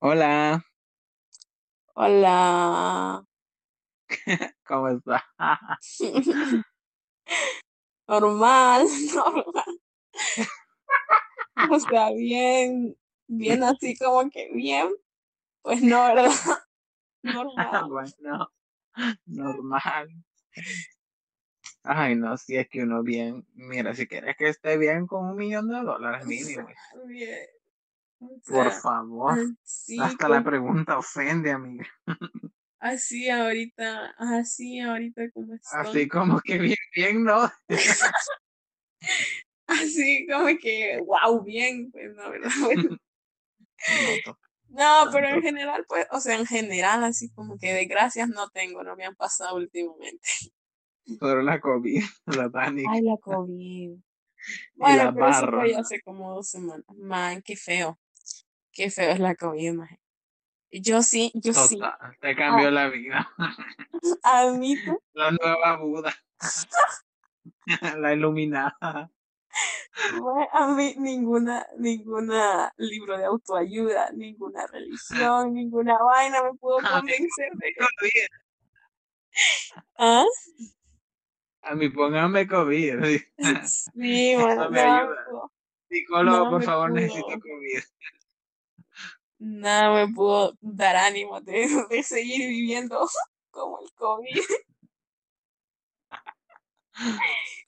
Hola, Hola. ¿cómo estás? Normal, normal. O sea, bien, bien así como que bien, pues no, ¿verdad? Normal. Bueno, normal. Ay, no, si es que uno bien, mira, si quieres que esté bien con un millón de dólares mínimo, Bien. O por favor. así, Hasta la pregunta ofende, amiga. así ahorita, así ahorita como estoy. Así como que bien, bien, ¿no? Así como que, wow, bien, pues no, ¿verdad? Bueno, No, pero en general, pues, o sea, en general, así como que desgracias no tengo, no me han pasado últimamente. Solo la COVID, la Dani. Ay, la COVID. Y Bueno, la pero eso barra. fue hace como dos semanas. Man, qué feo. Qué feo es la COVID, man. Yo sí, yo sí te cambió la vida. admito, La nueva Buda. La iluminada. a mí ninguna, ninguna libro de autoayuda, ninguna religión, ninguna vaina me pudo convencer de COVID. ¿ah? A mí póngame COVID. Sí, bueno, No me ayuda. Psicólogo, por favor, pudo, necesito COVID. Nada me pudo dar ánimo de, de seguir viviendo como el COVID.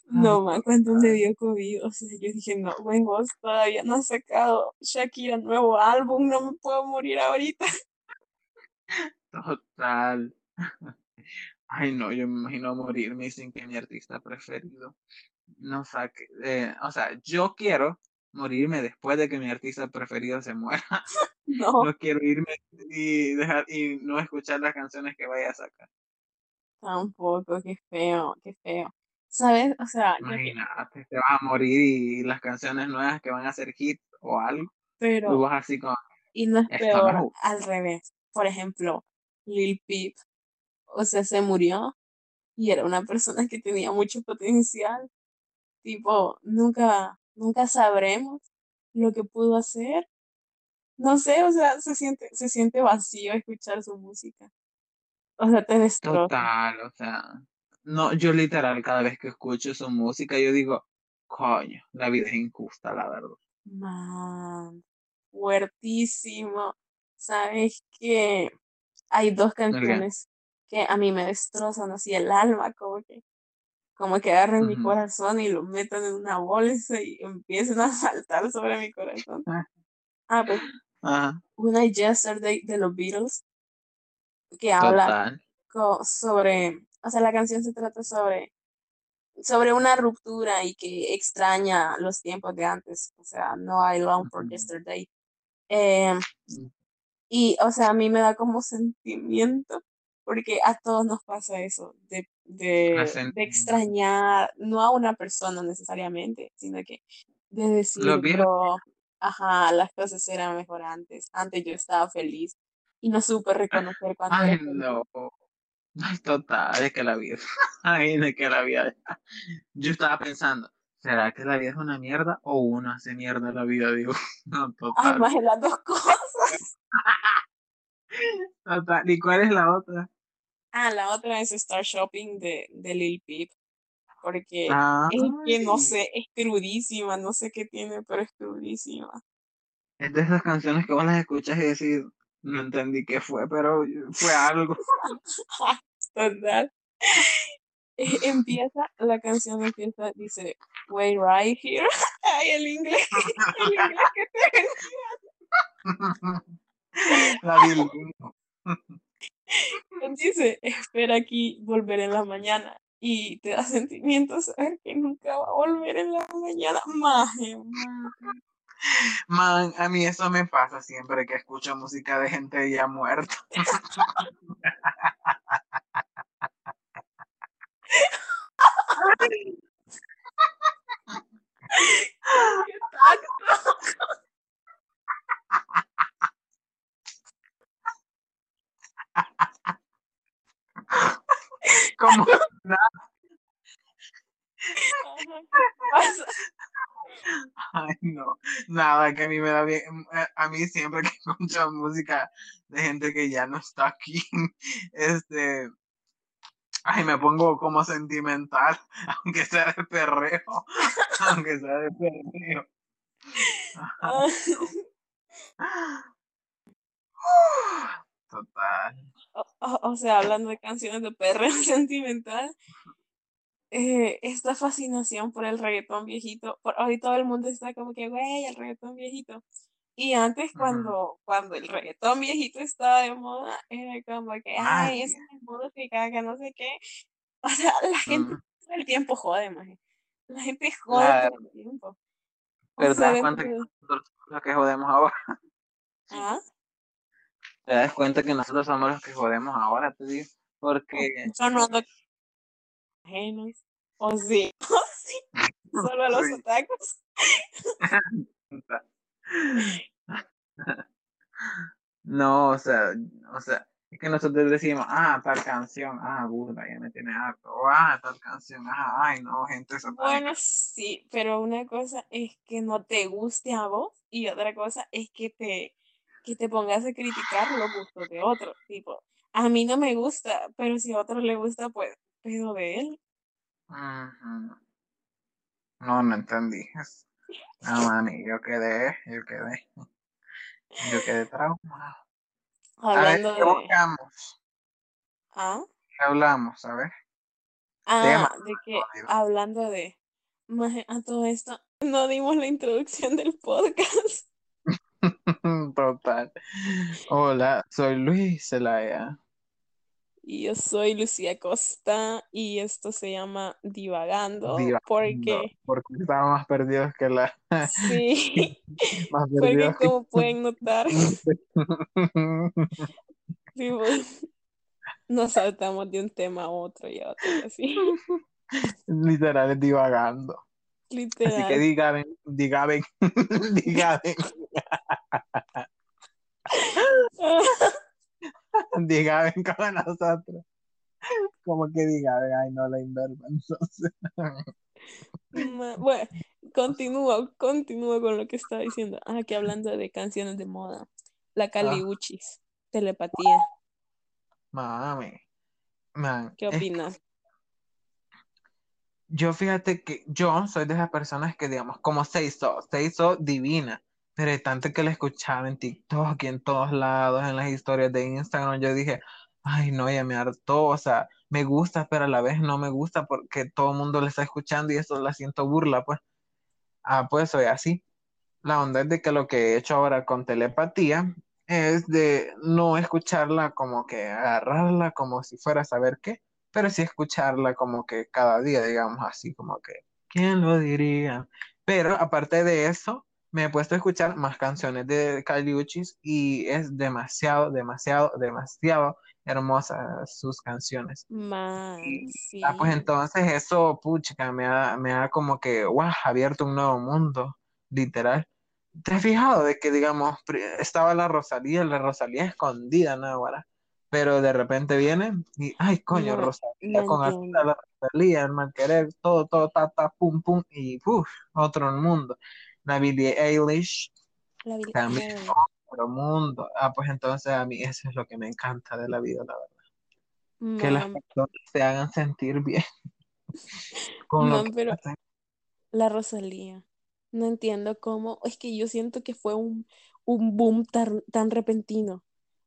No, man, cuando me dio COVID, o sea, yo dije, no, vos todavía no has sacado Shakira nuevo álbum, no me puedo morir ahorita. Total. Ay, no, yo me imagino morirme sin que mi artista preferido no saque. eh, o sea, yo quiero morirme después de que mi artista preferido se muera. No, No quiero irme y dejar y no escuchar las canciones que vaya a sacar. tampoco, qué feo, qué feo. ¿Sabes? O sea, Imagínate, te vas a morir y las canciones nuevas que van a ser hit o algo, tú pero, vas así como, y no es no peor, al revés. Por ejemplo, Lil Peep, o sea, se murió y era una persona que tenía mucho potencial. Tipo, nunca, nunca sabremos lo que pudo hacer. No sé, o sea, se siente, se siente vacío escuchar su música. O sea, te destroza. Total, o sea, no, yo literal cada vez que escucho su música yo digo, coño, la vida es injusta, la verdad. Man, fuertísimo. Sabes que hay dos canciones que a mí me destrozan así el alma, como que, como que agarren mi corazón y lo metan en una bolsa y empiecen a saltar sobre mi corazón. Ah, pues Ajá, una es Yesterday de los Beatles, que habla sobre, o sea, la canción se trata sobre, sobre una ruptura y que extraña los tiempos de antes. O sea, no I long for yesterday. Em, Y, o sea, a mí me da como sentimiento, porque a todos nos pasa eso, de, de, de extrañar, no a una persona necesariamente, sino que de decir, viejos. bro, ajá, las cosas eran mejor antes, antes yo estaba feliz y no supe reconocer cuando Ay, no. Ay, total, es que la vida. Ay, es que la vida. Yo estaba pensando, ¿será que la vida es una mierda o uno hace mierda la vida? Digo, no, Ay, total. más de las dos cosas. ¿Y cuál es la otra? Ah, la otra es Star Shopping de, de Lil Peep, porque Ah, es que no sé, es crudísima, no sé qué tiene, pero es crudísima. es de esas canciones que vos las escuchas y decís, no entendí qué fue, pero fue algo. Total. Eh, Empieza, la canción empieza, dice, Wait right here. Ay, el inglés, el inglés que te Dice, espera aquí, volver en la mañana. Y te da sentimiento saber que nunca va a volver en la mañana. Maje, maje. Man, a mí eso me pasa siempre que escucho música de gente ya muerta. Qué tacto. Como. Ay, no, nada, que a mí me da bien, a mí siempre que escucho música de gente que ya no está aquí, este, ay, me pongo como sentimental, aunque sea de perreo, aunque sea de perreo. Total. O, sea, hablando de canciones de perreo sentimental, eh, esta fascinación por el reggaetón viejito, por, hoy todo el mundo está como que, güey, el reggaetón viejito. Y antes, cuando, cuando el reggaetón viejito estaba de moda, era como que, ay, es música, que no sé qué. O sea, la gente todo el tiempo jode, más. La gente jode todo el tiempo. Pero te das cuenta que nosotros somos los que jodemos ahora. ¿Ah? Te das cuenta que nosotros somos los que jodemos ahora, te digo. Porque. Son no ajenos. O sí. O sí. Solo a los otakus. no, o sea, o sea, es que nosotros decimos, ah, tal canción, ah, burda, ya me tiene harto, o ah, tal canción, ah, ay, no, gente, eso Bueno, sí, pero una cosa es que no te guste a vos y otra cosa es que te, que te pongas a criticar los gustos de otro. Tipo, a mí no me gusta, pero si a otro le gusta, pues, pedo de él. No, no entendí. No, mani, yo quedé, yo quedé. Yo quedé traumado. Hablando a ver, ¿qué buscamos? ¿Ah? ¿Qué hablamos? A ver. Ah, de que hablando de a todo esto, no dimos la introducción del podcast. Total. Hola, soy Luis Zelaya. Y yo soy Lucía Costa y esto se llama Divagando, porque... Porque estamos más perdidos que la... Sí, más porque como pueden notar, nos saltamos de un tema a otro y a otro, así. Literal, divagando. Literal. Así que digan, digan, digan. digan con nosotros. Como que diga, ay, no la inversa. Entonces. Bueno, continúo, continúo con lo que estaba diciendo. Ah, que hablando de canciones de moda. La ah. Caliuchis, telepatía. Mami. ¿Qué opinas? Yo fíjate que yo soy de esas personas que, digamos, como se hizo, se hizo divina, pero tanto que la escuchaba en TikTok y en todos lados, en las historias de Instagram, yo dije, ay, no, ya me hartó, o sea, me gusta, pero a la vez no me gusta porque todo el mundo le está escuchando y eso la siento burla, pues. Ah, pues soy así. La onda es de que lo que he hecho ahora con telepatía es de no escucharla como que agarrarla como si fuera a saber qué, pero sí escucharla como que cada día, digamos así, como que, ¿quién lo diría? Pero aparte de eso, me he puesto a escuchar más canciones de Caliuchis y es demasiado, demasiado, demasiado hermosas sus canciones. Más, sí. Ah, pues entonces eso, pucha, me ha, me ha como que, wow, abierto un nuevo mundo, literal. ¿Te has fijado de que, digamos, estaba la Rosalía, la Rosalía escondida, ¿no? Pero de repente viene y, ay, coño, Rosalía, con la Rosalía, el mal querer, todo, todo, ta, ta, pum, pum, y, uff, otro mundo la Billie Eilish, también otro mundo. Ah, pues entonces a mí eso es lo que me encanta de la vida, la verdad. Que las personas se hagan sentir bien. Con pero la Rosalía, no entiendo cómo, es que yo siento que fue un, un boom tan, tan repentino.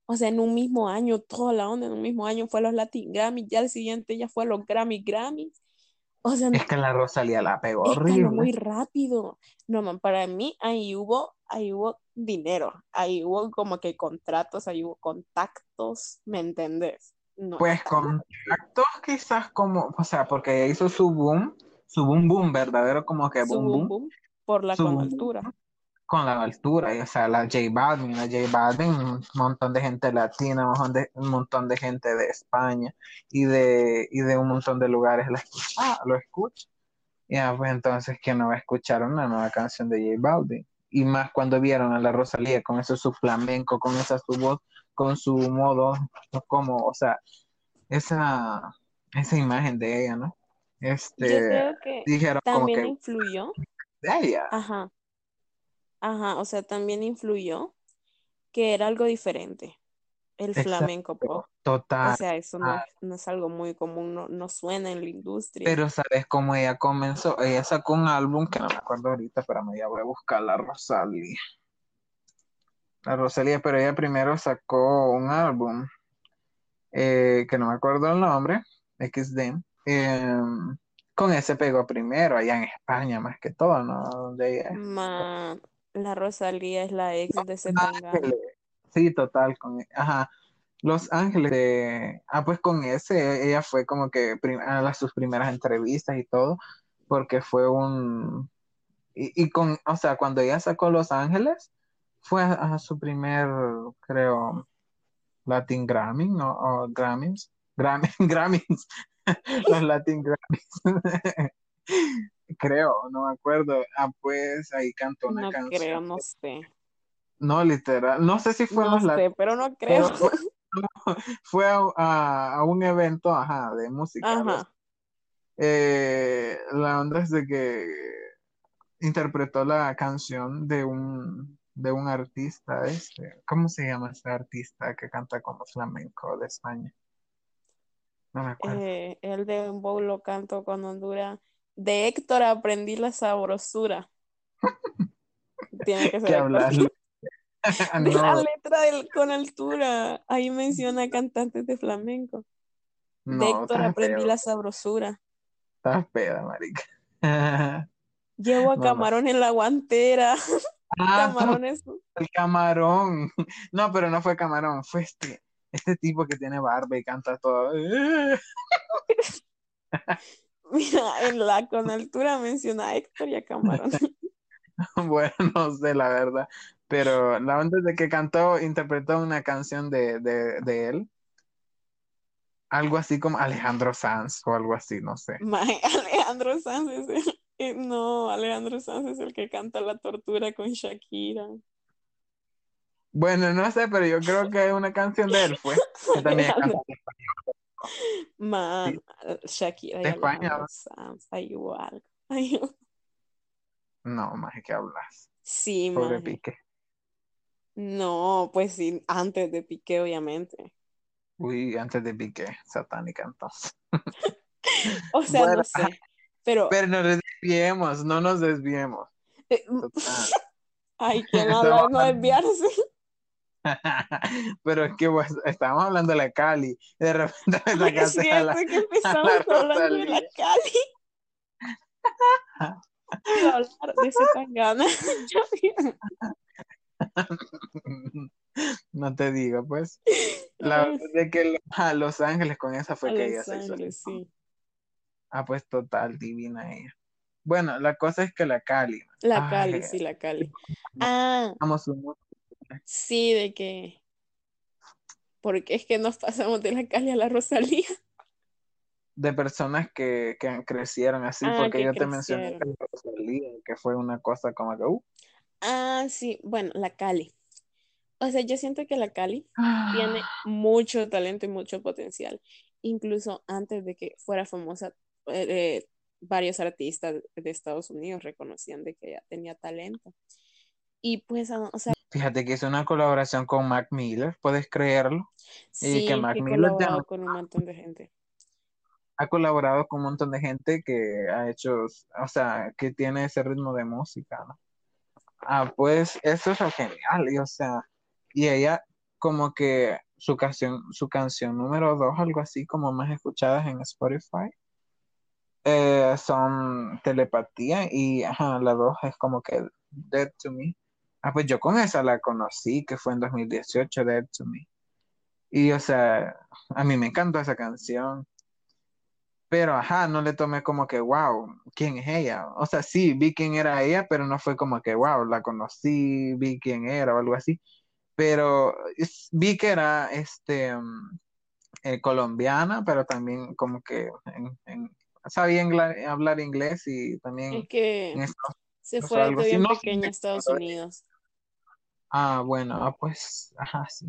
O sea, en un mismo año, toda la onda en un mismo año fue los Latin Grammy, ya el siguiente ya fue los Grammy Grammys, o sea, es que la Rosalía la pegó horrible. muy rápido. No, man, para mí ahí hubo, ahí hubo dinero, ahí hubo como que contratos, ahí hubo contactos, ¿me entendés? pues contactos quizás como, o sea, porque hizo su boom, su boom boom, verdadero como que boom boom, por la altura con la altura, y, o sea, la J Balvin, la J Balvin, un montón de gente latina, un montón de, un montón de gente de España y de, y de un montón de lugares la escucha, lo escucha. Ya, pues entonces, que no va a escuchar una nueva canción de J Balvin? Y más cuando vieron a la Rosalía con eso su flamenco, con esa su voz, con su modo, como, o sea, esa, esa imagen de ella, ¿no? Este, Yo creo que dijeron también como que, influyó. De ella. Ajá Ajá, o sea, también influyó que era algo diferente, el Exacto, flamenco pop. O total. sea, eso no, es- no es algo muy común, no, no suena en la industria. pero ¿sabes cómo ella comenzó? Ella sacó un álbum que no me acuerdo ahorita, pero me ya voy a buscar la Rosalía. La Rosalía, pero ella primero sacó un álbum eh, que no me acuerdo el nombre, XD. eh, con ese pegó primero allá en España, más que todo, ¿no? Donde ella es. Ma, la Rosalía es la ex de Zetangana. Sí, total, con, ajá. Los Ángeles de, ah, pues con ese, ella fue como que prim- a las, sus primeras entrevistas y todo, porque fue un, y, y con, o sea, cuando ella sacó Los Ángeles, fue a, a su primer, creo, Latin Grammy, ¿no? O Grammys, Grammy, Grammys, los Latin Grammys, creo, no me acuerdo, ah, pues ahí cantó una No creo, canción, no sé. no, literal, no sé si fue No sé, pero no creo. pero fue, fue a, a- a un evento, ajá, de música. Ajá. eh, la onda es de que interpretó la canción de un, de un artista, este, ¿cómo se llama ese artista que canta como flamenco de España? No me acuerdo. Eh, el de un lo canto con Honduras. De Héctor aprendí la sabrosura. Tiene que ser. De la letra del con altura. Ahí menciona cantantes de flamenco. De Héctor aprendí la sabrosura. estás peda, marica. Llevo a no. camarón en la guantera. Ah, tú, Camarones. el camarón. No, pero no fue camarón, fue este, este tipo que tiene barba y canta todo. Mira, en la con altura menciona a Héctor y a camarón. Bueno, no sé la verdad, pero la onda de que cantó, interpretó una canción de, de, de él, algo así como Alejandro Sanz o algo así, no sé. Alejandro Sanz es el- eh, no, Alejandro Sanz es el que canta la tortura con Shakira. Bueno, no sé, pero yo creo que es una canción de él, fue, que también man, Shakira y de España. Ay, No, más que hablas, sí, pobre maje. Pique. No, pues sí, antes de Piqué, obviamente. Uy, antes de Pique, satánica entonces. O sea, Bueno, no sé, pero pero no nos desviemos, no nos desviemos. eh, habla de no hablando- desviarse. Pero es que pues, estábamos hablando de la Cali, y de repente me Es sacaste a la, que empezamos la hablando de la. Cali. A hablar de. No te digo, pues. La verdad es que a Los Ángeles con esa fue A que ella se hizo. Sí. Ah, pues total, divina ella. Bueno, la cosa es que la Cali, La Ay, Cali, sí, la Cali. Ah, un- sí, de que. Porque es que nos pasamos de la Cali a la Rosalía. de personas que, que crecieron así, Ah, porque que yo te mencioné que Rosalía, que fue una cosa como que, uh, Ah, sí, bueno, la Cali. O sea, yo siento que la Cali tiene ah, mucho talento y mucho potencial. Incluso antes de que fuera famosa, eh, eh, varios artistas de Estados Unidos reconocían de que ella tenía talento. Y pues, ah, o sea, Fíjate que hizo una colaboración con Mac Miller, ¿puedes creerlo? Y sí, que Mac que Miller colaborado con un montón de gente. ha colaborado con un montón de gente que ha hecho, o sea, que tiene ese ritmo de música, ¿no? Ah, pues eso es genial, y o sea, y ella como que su canción, su canción número dos, algo así como más escuchadas en Spotify, eh, son Telepatía y ajá, la dos es como que Dead to Me. Ah, pues yo con esa la conocí, que fue en 2018, Dead to Me. Y o sea, a mí me encantó esa canción. Pero, ajá, no le tomé como que, wow, ¿quién es ella? O sea, sí, vi quién era ella, pero no fue como que, wow, la conocí, vi quién era o algo así. Pero es- vi que era, este, mm, eh, colombiana, pero también como que en- en- sabía hablar inglés y también Es que en Estados se fue así. bien pequeña a Estados Unidos. Ah, bueno, ah, pues, ajá, sí.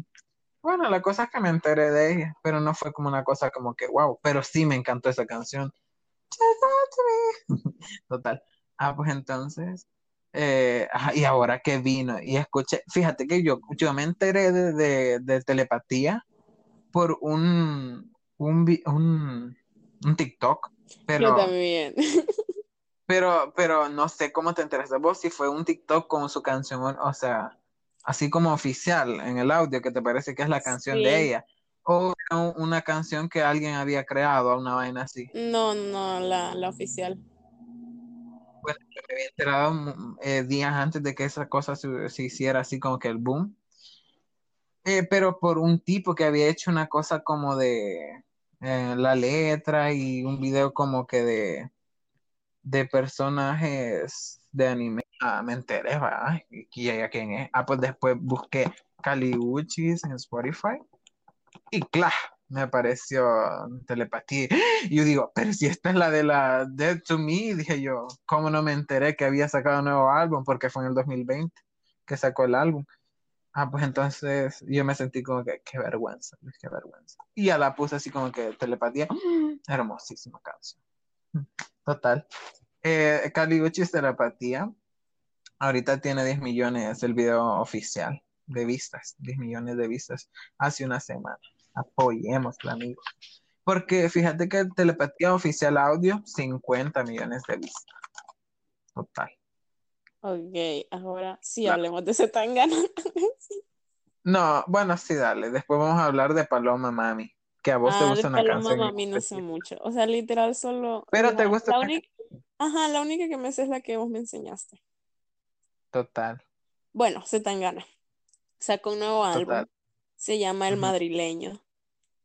Bueno, la cosa es que me enteré de ella, pero no fue como una cosa como que, wow, pero sí me encantó esa canción. Total. Ah, pues entonces, Eh, ajá, y ahora que vino y escuché, fíjate que yo, yo me enteré de, de- de telepatía por un, un, un, un TikTok, Yo pero, también. pero, pero no sé cómo te enteraste vos, si fue un TikTok con su canción, o sea, así como oficial en el audio, que te parece que es la canción de ella, o una canción que alguien había creado, una vaina así. No, no, la, la oficial. Bueno, yo me había enterado mm, eh, días antes de que esa cosa se, se hiciera así como que el boom. Eh, pero por un tipo que había hecho una cosa como de eh, la letra y un video como que de, de personajes de anime. Ah, me enteré, ay, ¿y ella quién es? Ah, pues después busqué Caliuchis en Spotify y ¡clah! me apareció telepatía. Y yo digo, pero si esta es la de la Dead to Me, dije yo, ¿cómo no me enteré que había sacado un nuevo álbum? Porque fue en el 2020 que sacó el álbum. Ah, pues entonces yo me sentí como que, qué vergüenza, qué vergüenza. Y ya la puse así como que telepatía, hermosísima canción. Total. Eh, Telepatía, ahorita tiene 10 millones el video oficial de vistas, 10 millones de vistas hace una semana. Apoyémoslo, amigos. Porque fíjate que Telepatía Oficial Audio, 50 millones de vistas. Total. Ok, ahora sí hablemos de Zetangana. No, bueno, sí, dale. Después vamos a hablar de Paloma Mami. Que a vos te Ah, de gusta una Paloma canción. en Mami no sé mucho. O sea, literal solo. Pero te gusta la una única, ajá, la única que me sé es la que vos me enseñaste. Total, Bueno, Zetangana. Sacó un nuevo álbum. total. Se llama El. Madrileño.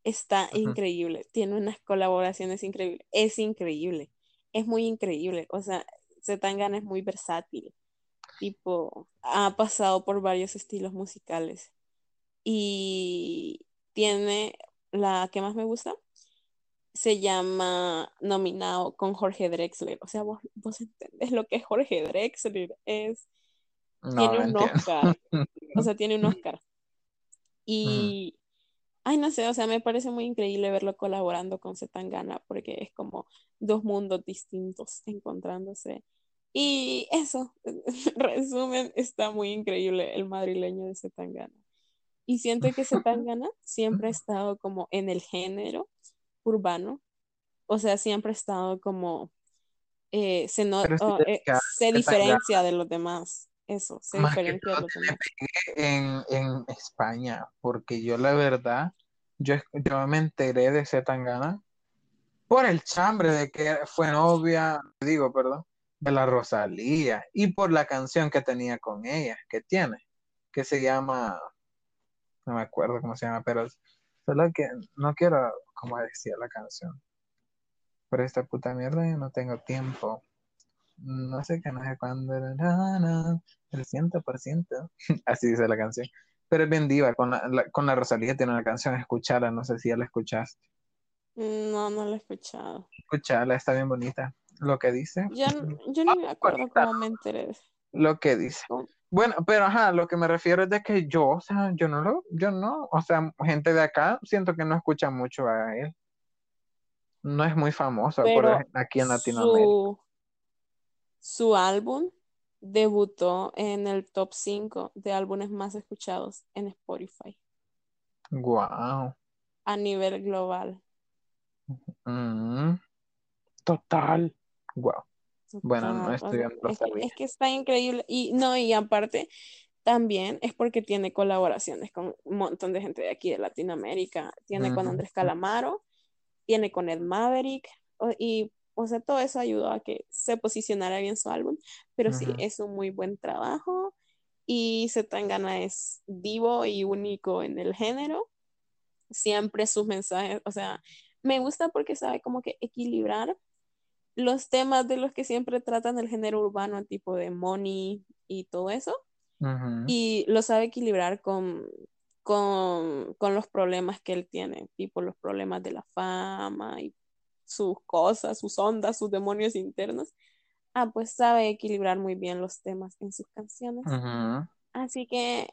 Está increíble. Tiene unas colaboraciones increíbles. Es increíble. Es muy increíble. O sea, Zetangana es muy versátil. Tipo, ha pasado por varios estilos musicales. Y tiene la que más me gusta. Se llama Nominado con Jorge Drexler. O sea, vos, vos entendés lo que es Jorge Drexler. Es, No, tiene un. Oscar. O sea, tiene un Oscar. Y, ay, no sé, o sea, me parece muy increíble verlo colaborando con Zetangana porque es como dos mundos distintos encontrándose. Y eso, resumen, está muy increíble el madrileño de Zetangana. Y siento que Zetangana siempre ha estado como en el género urbano, o sea, siempre ha estado como, eh, se, no, oh, eh, se diferencia de los demás, eso, se más diferencia de los demás. en, en España, porque yo la verdad, yo, yo me enteré de Zetangana por el chambre de que fue novia, digo, perdón, de la Rosalía y por la canción que tenía con ella, que tiene, que se llama, no me acuerdo cómo se llama, pero solo que no quiero, como decía la canción, por esta puta mierda yo no tengo tiempo. No sé qué, no sé cuándo, na, na, el ciento por ciento, así dice la canción. Pero es bien diva, con la, la- con la Rosalía tiene una canción, escuchala, no sé si ya la escuchaste. No, no lo he escuchado. Escuchala, está bien bonita. Lo que dice, Yo, yo ni me acuerdo cómo me enteré. lo que dice. ¿Cómo? Bueno, pero ajá, lo que me refiero es de que yo, o sea, yo no lo, yo no, o sea, gente de acá siento que no escucha mucho a él. No es muy famoso por aquí en Latinoamérica. su, su álbum debutó en el top 5 de álbumes más escuchados en Spotify Wow. a nivel global. Mm, total. Wow. Bueno, no, Total, esto o yo sea, no lo es que, es que está increíble. Y no, y aparte, también es porque tiene colaboraciones con un montón de gente de aquí de Latinoamérica. Tiene con. Andrés Calamaro, tiene con Ed Maverick, y o sea, todo eso ayudó a que se posicionara bien su álbum. Pero sí, Ujú. es un muy buen trabajo. Y Zetangana es vivo y único en el género. Siempre sus mensajes, o sea, me gusta porque sabe como que equilibrar los temas de los que siempre tratan el género urbano, tipo de money y todo eso, Ujú. y lo sabe equilibrar con, con, con los problemas que él tiene, tipo los problemas de la fama y sus cosas, sus ondas, sus demonios internos. Ah, pues sabe equilibrar muy bien los temas en sus canciones. Ujú. Así que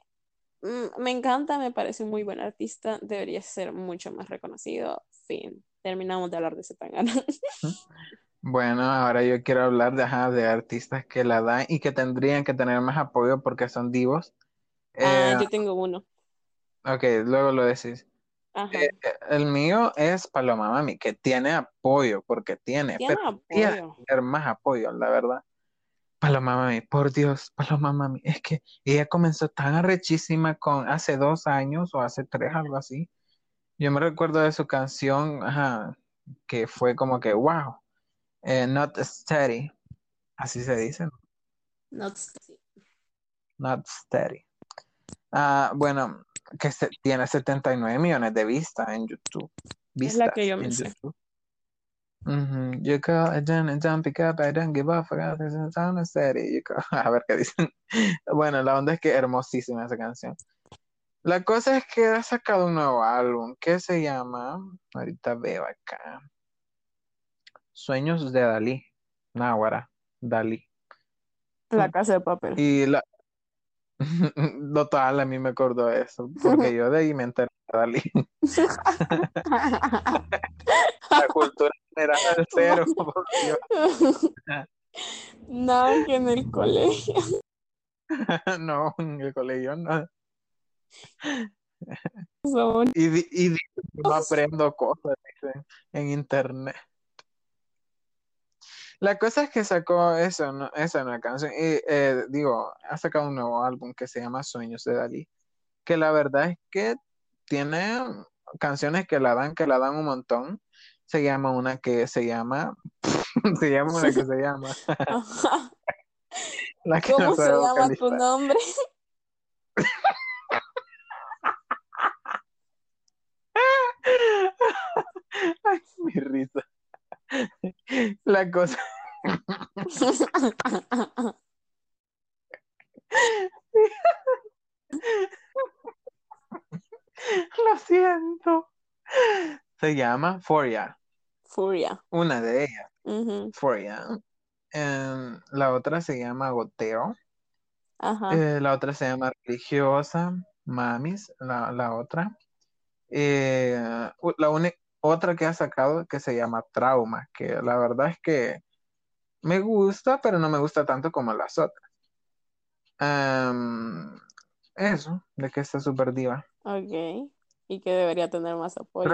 mm, me encanta, me parece un muy buen artista, debería ser mucho más reconocido. Fin, terminamos de hablar de Zetangana. Bueno, ahora yo quiero hablar de, ajá, de artistas que la dan y que tendrían que tener más apoyo porque son divos. Ah, Eh, yo tengo uno. ok, luego lo decís. Ajá. Eh, el mío es Paloma Mami, que tiene apoyo, porque tiene, Tiene pero apoyo. tener más apoyo, la verdad. Paloma Mami, por Dios, Paloma Mami, es que ella comenzó tan arrechísima con hace dos años o hace tres, algo así. Yo me recuerdo de su canción, ajá, que fue como que, wow, eh, Not Steady, así se dice, ¿no? Not sí. Not Steady. Ah, bueno, que se- tiene 79 millones de vistas en YouTube. Es la Vistas que yo me sé. YouTube. Ujú. You call it done and don't pick up, I don't give up, I steady. You call- A ver qué dicen. Bueno, la onda es que hermosísima esa canción. La cosa es que ha sacado un nuevo álbum que se llama, ahorita veo acá, Sueños de Dalí. Náguara, Dalí. La casa de papel. Y la... Total, a mí me acordó eso, porque yo de ahí me enteré de Dalí. La cultura general al cero. Nada que en el colegio. No, en el colegio no. Son- Y, y di- no aprendo cosas, dicen, en internet. La cosa es que sacó eso, ¿no? esa nueva canción. Y eh, digo, ha sacado un nuevo álbum que se llama Sueños de Dalí. Que la verdad es que tiene canciones que la dan, que la dan un montón. Se llama una que se llama. se llama una que se llama. Ajá. La que no ¿Cómo se llama tu nombre? Ay, mi risa. La cosa. Lo siento. Se llama Foria. Furia. Una de ellas. Foria. Em, la otra se llama Goteo. Ajá. Eh, la otra se llama Religiosa. Mamis, la, la otra. Eh, la otra que ha sacado que se llama Trauma, que la verdad es que me gusta, pero no me gusta tanto como las otras. Em, eso, de que está súper diva. Ok. Y que debería tener más apoyo.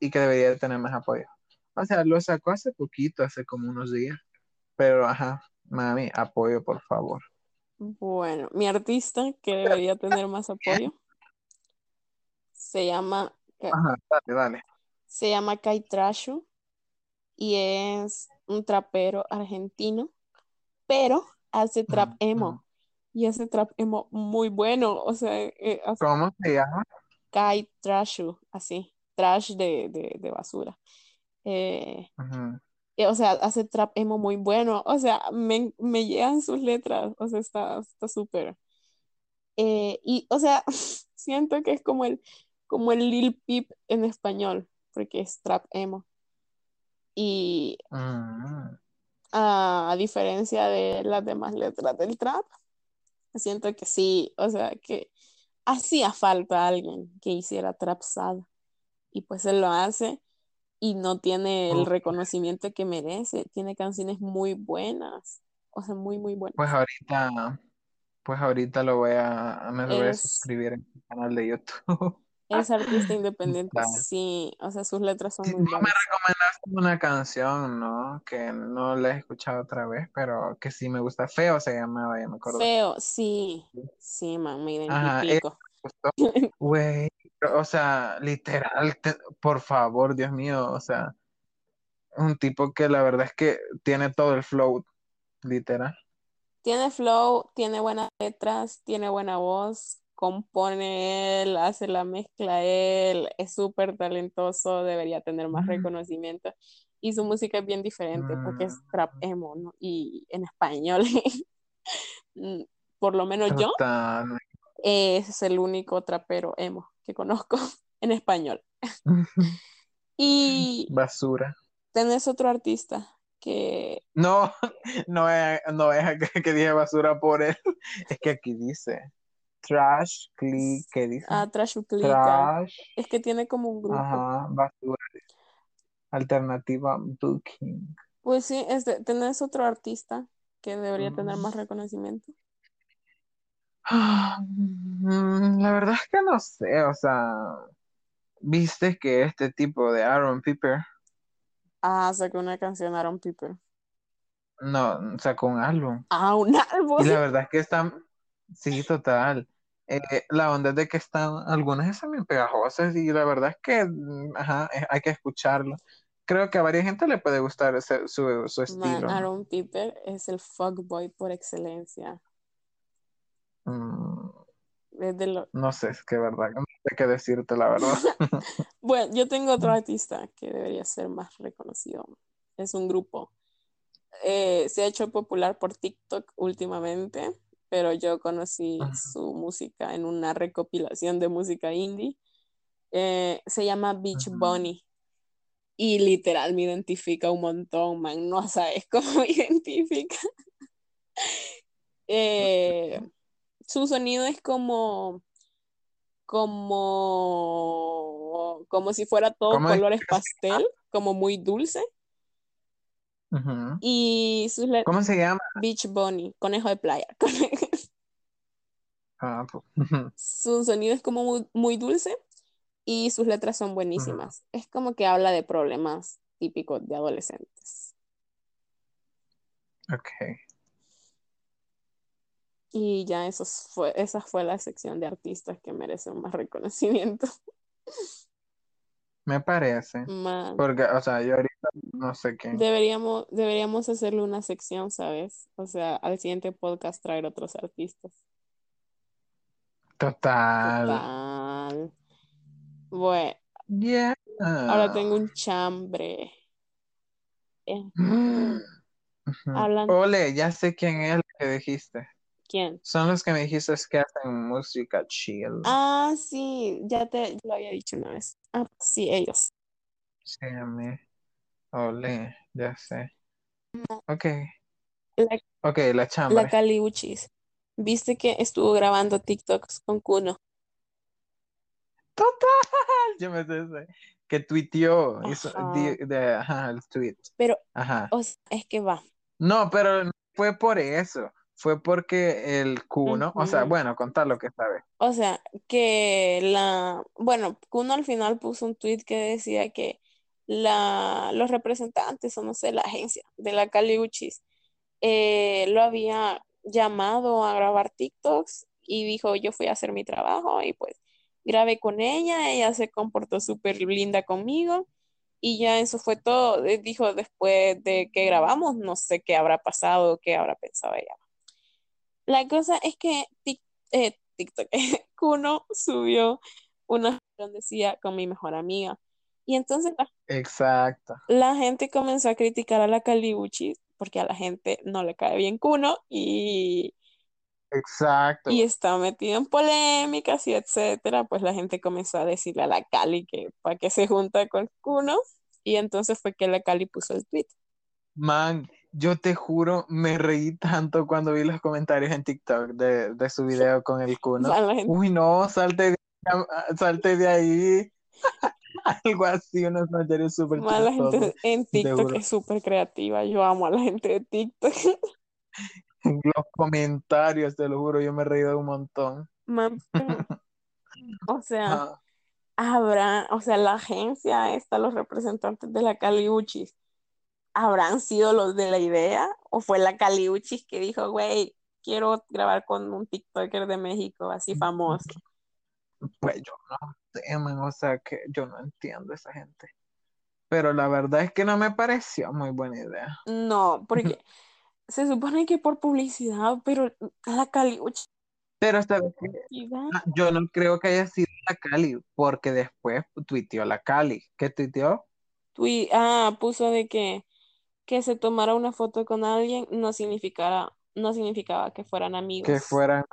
Y que debería tener más apoyo. O sea, lo sacó hace poquito, hace como unos días. Pero, ajá, mami, apoyo, por favor. Bueno, mi artista que debería tener más apoyo se llama, Ka- Ajá, dale, dale. se llama Kai Trashu y es un trapero argentino, pero hace trap emo y hace trap emo muy bueno, o sea, eh, hace ¿Cómo se llama? Kai Trashu, así, trash de, de, de basura. Eh, eh, o sea, hace trap emo muy bueno, o sea, me, me llegan sus letras, o sea, está está súper. Eh, y, o sea, siento que es como el, como el Lil Peep en español, porque es trap emo. Y ah, a diferencia de las demás letras del trap, siento que sí, o sea, que hacía falta alguien que hiciera trap sad. Y pues él lo hace y no tiene el reconocimiento que merece. Tiene canciones muy buenas, o sea, muy, muy buenas. Pues ahorita, pues ahorita lo voy a, me voy a Es, suscribir en mi canal de YouTube. Es artista independiente, sí, o sea, sus letras son Sí, muy no me buenas. recomendaste una canción, ¿no? Que no la he escuchado otra vez, pero que sí me gusta. Feo se llamaba, ya me acuerdo. Feo, sí, sí, man, me Ajá, identifico. me gustó. Güey, o sea, literal, te- por favor, Dios mío, o sea, un tipo que la verdad es que tiene todo el flow, literal. Tiene flow, tiene buenas letras, tiene buena voz, compone él, hace la mezcla él, es súper talentoso, debería tener más reconocimiento. Y su música es bien diferente porque es mm, trap emo, ¿no? Y en español, mm, por lo menos yo, es el único trapero emo que conozco en español. Y Basura. tenés otro artista que, No, no es, no es que dije basura por él, es que aquí dice trash, click, ¿qué dice? ah, Trashuclica, Trash, es que tiene como un grupo. ajá, basura. alternativa booking. Pues sí, este, ¿tenés otro artista que debería tener Mm. más reconocimiento? Mm, La verdad es que no sé, o sea, viste que este tipo de Aaron Piper Ah, sacó una canción Aaron Piper. no sacó un álbum. Ah, un álbum. Y la verdad es que están, sí, total. Eh, la onda es de que están, algunas están bien pegajosas y la verdad es que, mm, ajá, eh, hay que escucharlo. Creo que a varias gente le puede gustar ese- su, su Man, estilo. ¿no? Aaron Piper es el fuckboy por excelencia. Mm, Desde lo... no sé, es que verdad, no sé qué decirte, la verdad. Bueno, yo tengo otro artista que debería ser más reconocido. Es un grupo. Eh, se ha hecho popular por TikTok últimamente, pero yo conocí su música en una recopilación de música indie. Eh, se llama Beach. Bunny. Y literal me identifica un montón, man. No sabes cómo me identifica. Eh, su sonido es como, como, como si fuera todo ¿Cómo es colores pastel, como muy dulce. Y sus ¿Cómo se llama? Beach Bunny, conejo de playa. Ah, pues. Su sonido es como muy, muy dulce y sus letras son buenísimas. Es como que habla de problemas típicos de adolescentes. Ok. Y ya eso fue, esa fue la sección de artistas que merecen más reconocimiento. Me parece. Man, Porque, o sea, yo no sé qué. deberíamos, deberíamos hacerle una sección, ¿sabes? O sea, al siguiente podcast traer otros artistas. Total. Total. Bueno, Yeah. ahora tengo un chambre. Eh, Ole, ya sé quién es el que dijiste. ¿quién? Son los que me dijiste que hacen música chill. Ah, sí, ya te lo había dicho una vez. Ah, sí, ellos. Sí, a mí. Ole, ya sé. Ok. La, Ok, la la chambre. Cali Uchis. ¿Viste que estuvo grabando TikToks con Kuno? Total. Yo me sé. Que tuiteó. Hizo, Ajá. di- de, ajá, el tweet. Pero, Ajá. o sea, es que va. No, pero no fue por eso. Fue porque el Kuno, o sea, bueno, contar lo que sabes. O sea, que la, bueno, Kuno al final puso un tweet que decía que la, los representantes, o no sé, la agencia de la Cali Uchis, eh, lo había llamado a grabar TikToks y dijo, yo fui a hacer mi trabajo y pues grabé con ella, ella se comportó súper linda conmigo y ya eso fue todo. Eh, Dijo después de que grabamos, no sé qué habrá pasado, qué habrá pensado ella. La cosa es que Tik- eh, TikTok, Kuno subió una donde decía con mi mejor amiga. Y entonces la, Exacto. la gente comenzó a criticar a la Caliuchi porque a la gente no le cae bien Kuno y, Exacto. y está metido en polémicas y etcétera. Pues la gente comenzó a decirle a la Cali que para que se junta con Kuno. Y entonces fue que la Cali puso el tweet. Man, yo te juro, me reí tanto cuando vi los comentarios en TikTok de, de su video con el gente- Uy, no, salte de, salte de ahí. Algo así, unos comentarios súper la gente en TikTok es súper creativa. Yo amo a la gente de TikTok. Los comentarios, te lo juro, yo me he reído un montón. Man, o sea, Ajá. habrá, o sea, la agencia esta, los representantes de la Caliuchis, ¿habrán sido los de la idea? ¿O fue la Caliuchis que dijo, güey, quiero grabar con un TikToker de México así famoso? Pues yo no sé, man, o sea que yo no entiendo esa gente. Pero la verdad es que no me pareció muy buena idea. No, porque se supone que por publicidad, pero la Caliuchis, Pero ¿sabes qué? Ah, Yo no creo que haya sido la Cali, porque después tuiteó la Cali. ¿Qué tuiteó? tui- ah, puso de que, que se tomara una foto con alguien no significara, no significaba que fueran amigos. Que fueran.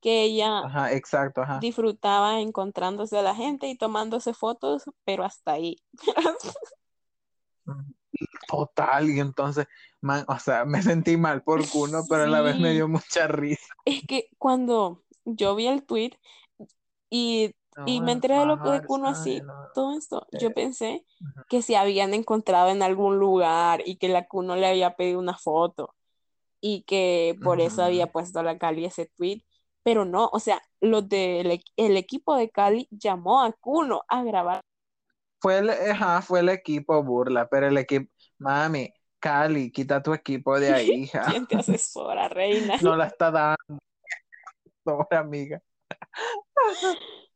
Que ella Ajá, exacto, ajá. disfrutaba encontrándose a la gente y tomándose fotos, pero hasta ahí. Total, y entonces, man, o sea, me sentí mal por Kuno, pero a la vez me dio mucha risa. Es que cuando yo vi el tweet y y me enteré de lo que de Kuno así, todo esto. Yo pensé que se habían encontrado en algún lugar y que la Kuno le había pedido una foto y que por eso había puesto a la Cali ese tweet. Pero no, o sea, los del el equipo de Cali llamó a Kuno a grabar. Fue el, fue el equipo burla, pero el equipo, mami, Cali, quita tu equipo de ahí, hija. ¿Quién te asesora, reina? No la está dando. Pobre amiga.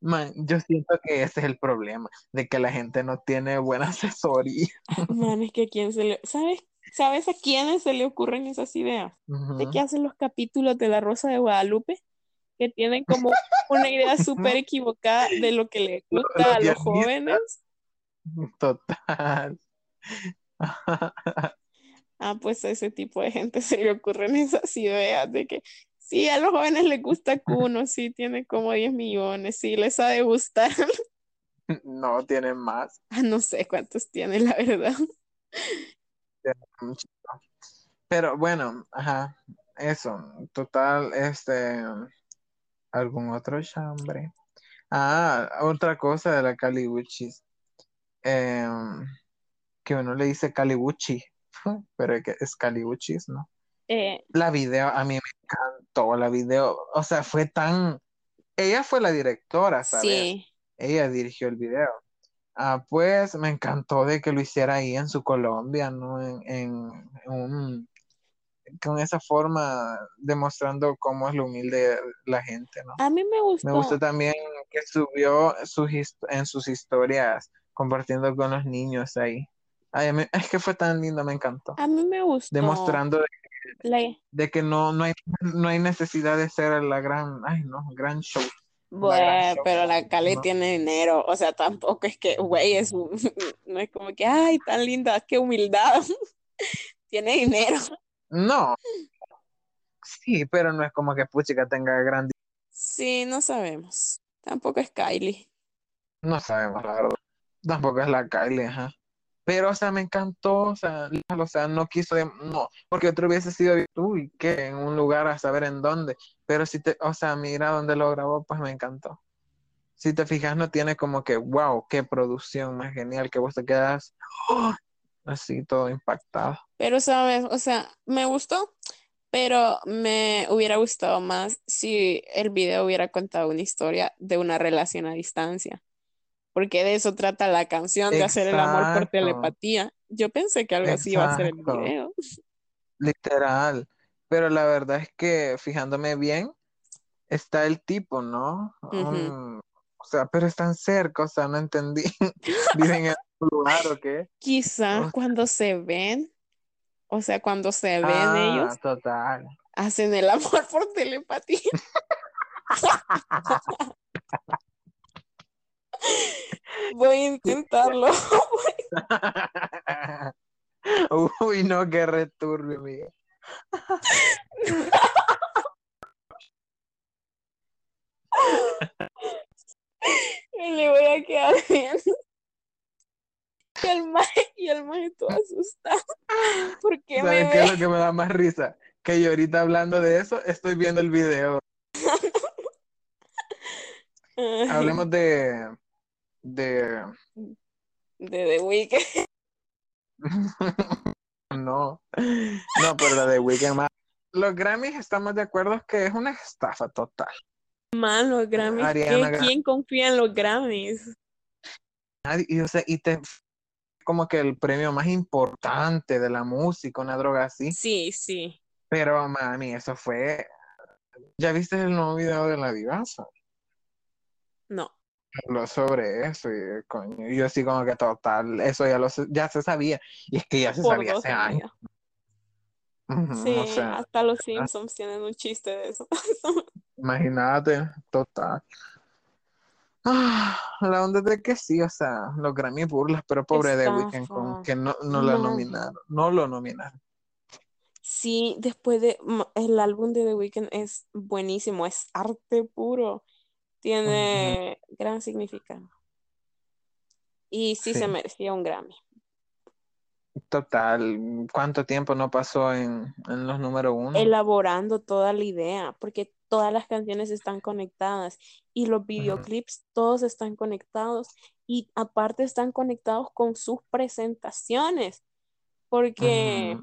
Man, yo siento que ese es el problema, de que la gente no tiene buena asesoría. Man, es que a quién se le... ¿Sabes? ¿Sabes a quiénes se le ocurren esas ideas? De que hacen los capítulos de La Rosa de Guadalupe, que tienen como una idea súper equivocada de lo que le gusta a los jóvenes. Total. Ah, pues a ese tipo de gente se le ocurren esas ideas de que sí, a los jóvenes les gusta Kuno, sí, tiene como 10 millones, sí, les ha de gustar. No, tienen más. Ah, no sé cuántos tiene, la verdad. Pero bueno, ajá, eso, total, este, algún otro chambre. Ah, otra cosa de la Calibuchis. Em, que uno le dice Calibuchi, pero es Calibuchis, ¿no? Eh, la video, a mí me encantó la video, o sea, fue tan, ella fue la directora, ¿sabes? Sí. Ella dirigió el video. Ah, pues me encantó de que lo hiciera ahí en su Colombia, ¿no? En, en un, con esa forma demostrando cómo es lo humilde la gente, ¿no? A mí me gustó. Me gustó también que subió sus, en sus historias compartiendo con los niños ahí. Ay, es que fue tan lindo, me encantó. A mí me gustó. Demostrando de que, no, no, hay, no hay necesidad de ser la gran, ay no, gran show. Bueno, pero la Cali tiene dinero, o sea, tampoco es que, güey, es no es como que, ay, tan linda, qué humildad. tiene dinero. No. Sí, pero no es como que Puchica tenga gran Sí, no sabemos. Tampoco es Kylie. No sabemos, la verdad. Tampoco es la Kylie, ajá. Pero, o sea, me encantó, o sea, no quiso, no, porque otro hubiese sido, uy, que en un lugar a saber en dónde, pero si te, o sea, mira dónde lo grabó, pues me encantó. Si te fijas, no tiene como que, wow, qué producción más genial, que vos te quedas ¡oh! así todo impactado. Pero, sabes, o sea, me gustó, pero me hubiera gustado más si el video hubiera contado una historia de una relación a distancia porque de eso trata la canción, de hacer el amor por telepatía. Yo pensé que algo así iba a ser el video. Literal. Pero la verdad es que, fijándome bien, está el tipo, ¿no? o sea, pero están cerca, o sea, no entendí. ¿Viven en un lugar o qué? Quizás cuando se ven, o sea, cuando se ven ah, ellos, total. hacen el amor por telepatía. Voy a intentarlo. Uy, no, qué returbio, amiga. Le voy a quedar bien. Y el maje, y el maje todo asustado. ¿Por qué ¿Sabes qué es lo que me da más risa? Que yo ahorita hablando de eso, estoy viendo el video. Hablemos de, de... De The Weeknd. no, no, pero la de Weeknd más. Los Grammys estamos de acuerdo que es una estafa total. Man, los Grammys. ¿Quién confía en los Grammys? y, o sea, y te como que el premio más importante de la música, una droga así. Sí, sí. Pero mami, eso fue. ¿Ya viste el nuevo video de la divasa? No habló sobre eso y coño, yo así como que total, eso ya lo ya se sabía y es que ya se sabía hace años. sí, hasta los Simpsons tienen un chiste de eso. Imagínate, total. Ah, la onda de que sí, o sea, los Grammy burlas, pero pobre de Weeknd con que no, no, la nominaron, no lo nominaron. Sí, después de el álbum de The Weeknd es buenísimo, es arte puro tiene gran significado. Y sí, se merecía un Grammy. Total, ¿cuánto tiempo no pasó en, en los número uno? elaborando toda la idea, porque todas las canciones están conectadas y los videoclips todos están conectados y aparte están conectados con sus presentaciones, porque.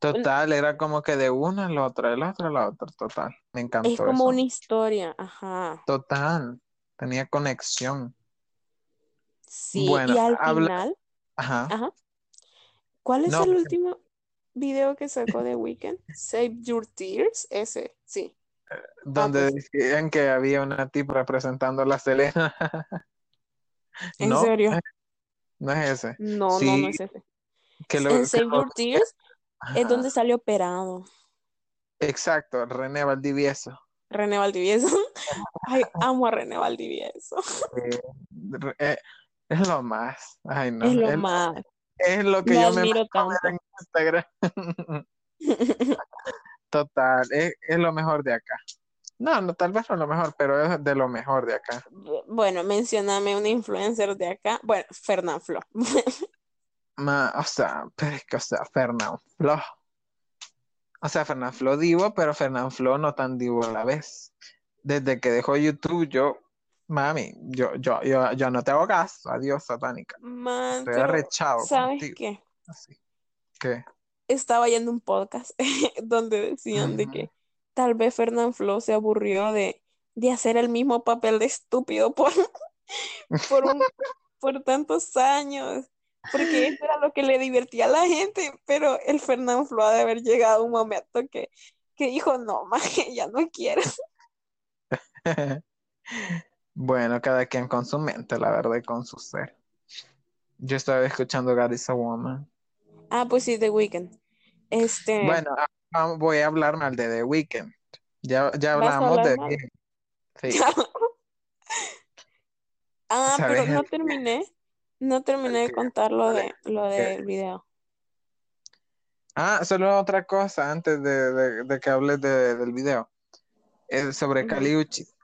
Total, era como que de uno al otro, el otro al otro, total. Me encantó es como eso. una historia, ajá, Total, tenía conexión. sí, Bueno, y al habla, final, ajá, ajá, ¿cuál es no, el último video que sacó de Weeknd? Save Your Tears, ese, sí. Ah, donde pues, decían que había una tipa representando a la Selena. ¿en No, serio? no es ese. No, no, no es ese. que lo, En que Save lo- Your Tears es donde salió operado. exacto, René Valdivieso. René Valdivieso. Ay, amo a René Valdivieso. Eh, eh, es lo más. Ay, no. Es lo Es, más. es lo que Lo yo me admiro ver tanto. en Instagram. Total, es, es lo mejor de acá. No, no, tal vez no lo mejor, pero es de lo mejor de acá. Bueno, mencioname un influencer de acá. Bueno, Fernán Flo. Ma- o sea, pero es que, o sea, Fernán Flo. O sea, Fernán Flo divo, pero Fernán Flo no tan divo a la vez. Desde que dejó YouTube, yo, mami, yo, yo, yo, yo no te hago caso. Adiós, satánica. Man, Estoy arrechado ¿sabes contigo. qué? Así. ¿Qué? Estaba yendo un podcast donde decían de que tal vez Fernán Flo se aburrió de, de hacer el mismo papel de estúpido por, por, un- por tantos años. Porque eso era lo que le divertía a la gente, pero el Fernán Flo ha de haber llegado a un momento que, que dijo, no, maje, ya no quiero. Bueno, cada quien con su mente, la verdad, y con su ser. Yo estaba escuchando God is a Woman. Ah, pues sí, The Weeknd. Este, Bueno, ah, ah, voy a hablar mal de The Weeknd. Ya, ya ¿Vas a hablamos de mal? Sí, Ah, pero no terminé, no terminé de contar lo de lo del video. Ah, solo otra cosa antes de, de- de que hables de- del video. Es sobre Ujú. Kali Uchis.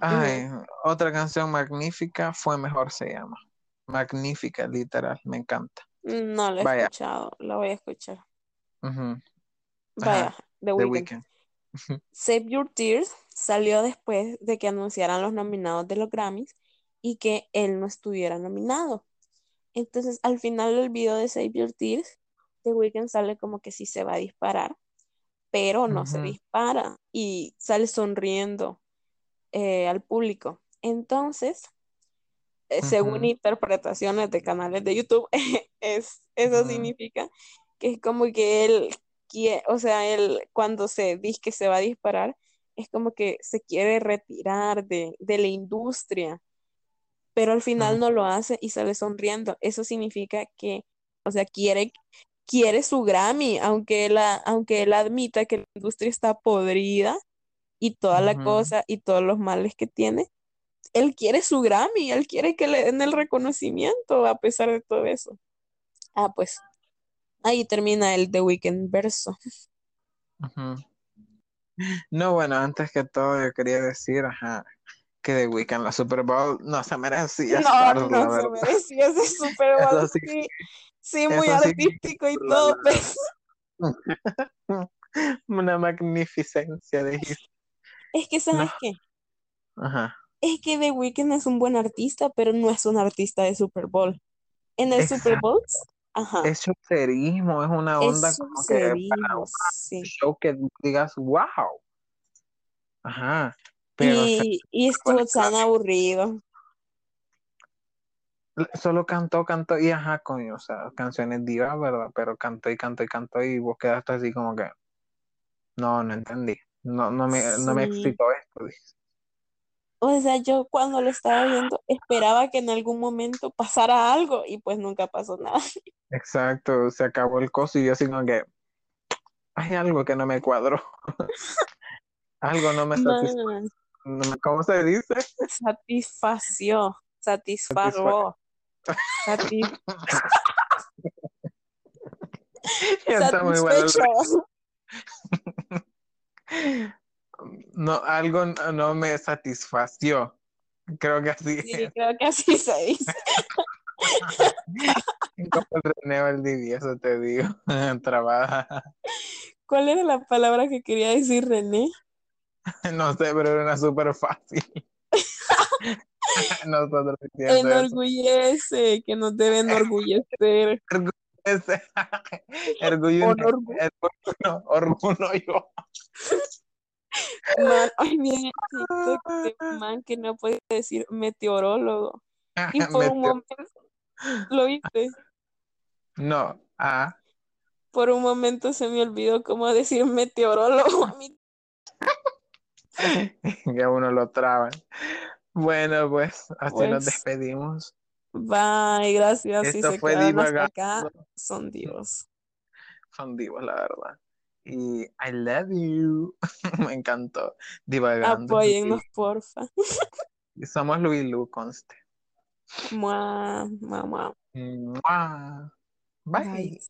Ay, otra canción magnífica, fue mejor se llama. Magnífica, literal, me encanta. No lo he Vaya. escuchado, lo voy a escuchar. Vaya, The The Weeknd. Weeknd. Save Your Tears salió después de que anunciaran los nominados de los Grammys y que él no estuviera nominado. Entonces, al final del video de Save Your Tears, The Weeknd sale como que sí se va a disparar, pero no se dispara y sale sonriendo eh, al público. Entonces, eh, según interpretaciones de canales de YouTube, es, eso significa que es como que él quiere, o sea, él cuando se dice que se va a disparar, es como que se quiere retirar de, de la industria, pero al final no lo hace y sale sonriendo. Eso significa que, o sea, quiere, quiere su Grammy, aunque él, aunque él admita que la industria está podrida y toda la cosa y todos los males que tiene. Él quiere su Grammy, él quiere que le den el reconocimiento a pesar de todo eso. Ah, pues ahí termina el The Weeknd verso. No, bueno, antes que todo yo quería decir, ajá, que The Weeknd la Super Bowl no se merecía No, estar, no se merecía ese Super Bowl, Eso sí, sí, sí, muy sí, artístico y todo, pero una magnificencia de es que, ¿sabes No. qué? Ajá. Es que The Weeknd es un buen artista, pero no es un artista de Super Bowl. En el Super. Bowl, ajá, Es showcerismo, es una onda es como que para un sí. show que digas, wow. Ajá. Pero Y, y estuvo tan aburrido. solo cantó, cantó y ajá, coño, o sea, canciones divas, ¿verdad? Pero cantó y cantó y cantó y vos quedaste así como que, no, no entendí. No, no me, no me Sí. excitó esto. O sea, yo cuando lo estaba viendo esperaba que en algún momento pasara algo y pues nunca pasó nada. Exacto, se acabó el coso y yo así como que, hay algo que no me cuadró. algo no me satisfació. ¿Cómo se dice? satisfació, satisfarró, satis- Está muy bueno el satisfecho. No, algo no me satisfació. Creo que así Sí, es. creo que así se dice. Como el René Valdivieso, te digo. Trabaja. ¿Cuál era la palabra que quería decir René? No sé, pero era súper fácil. Nosotros diciendo eso. Enorgullece, que nos debe enorgullecer. Ese- Orgullo, Orgullo. yo. Man, ay, miren un man que no puede decir meteorólogo. Y por un Meteo- momento, ¿lo viste? No, ah, Por un momento se me olvidó cómo decir meteorólogo. A mí que uno lo traban. Bueno, pues así nos Pues, despedimos. Bye, gracias. Si Esto se fue hasta acá, divagando. son Dios. Son divos, la verdad. Y I love you. Me encantó. Divagando. Apóyennos, porfa. Y somos Luis Lu, conste. Mua, mua, mua. Mua. Bye. Bye.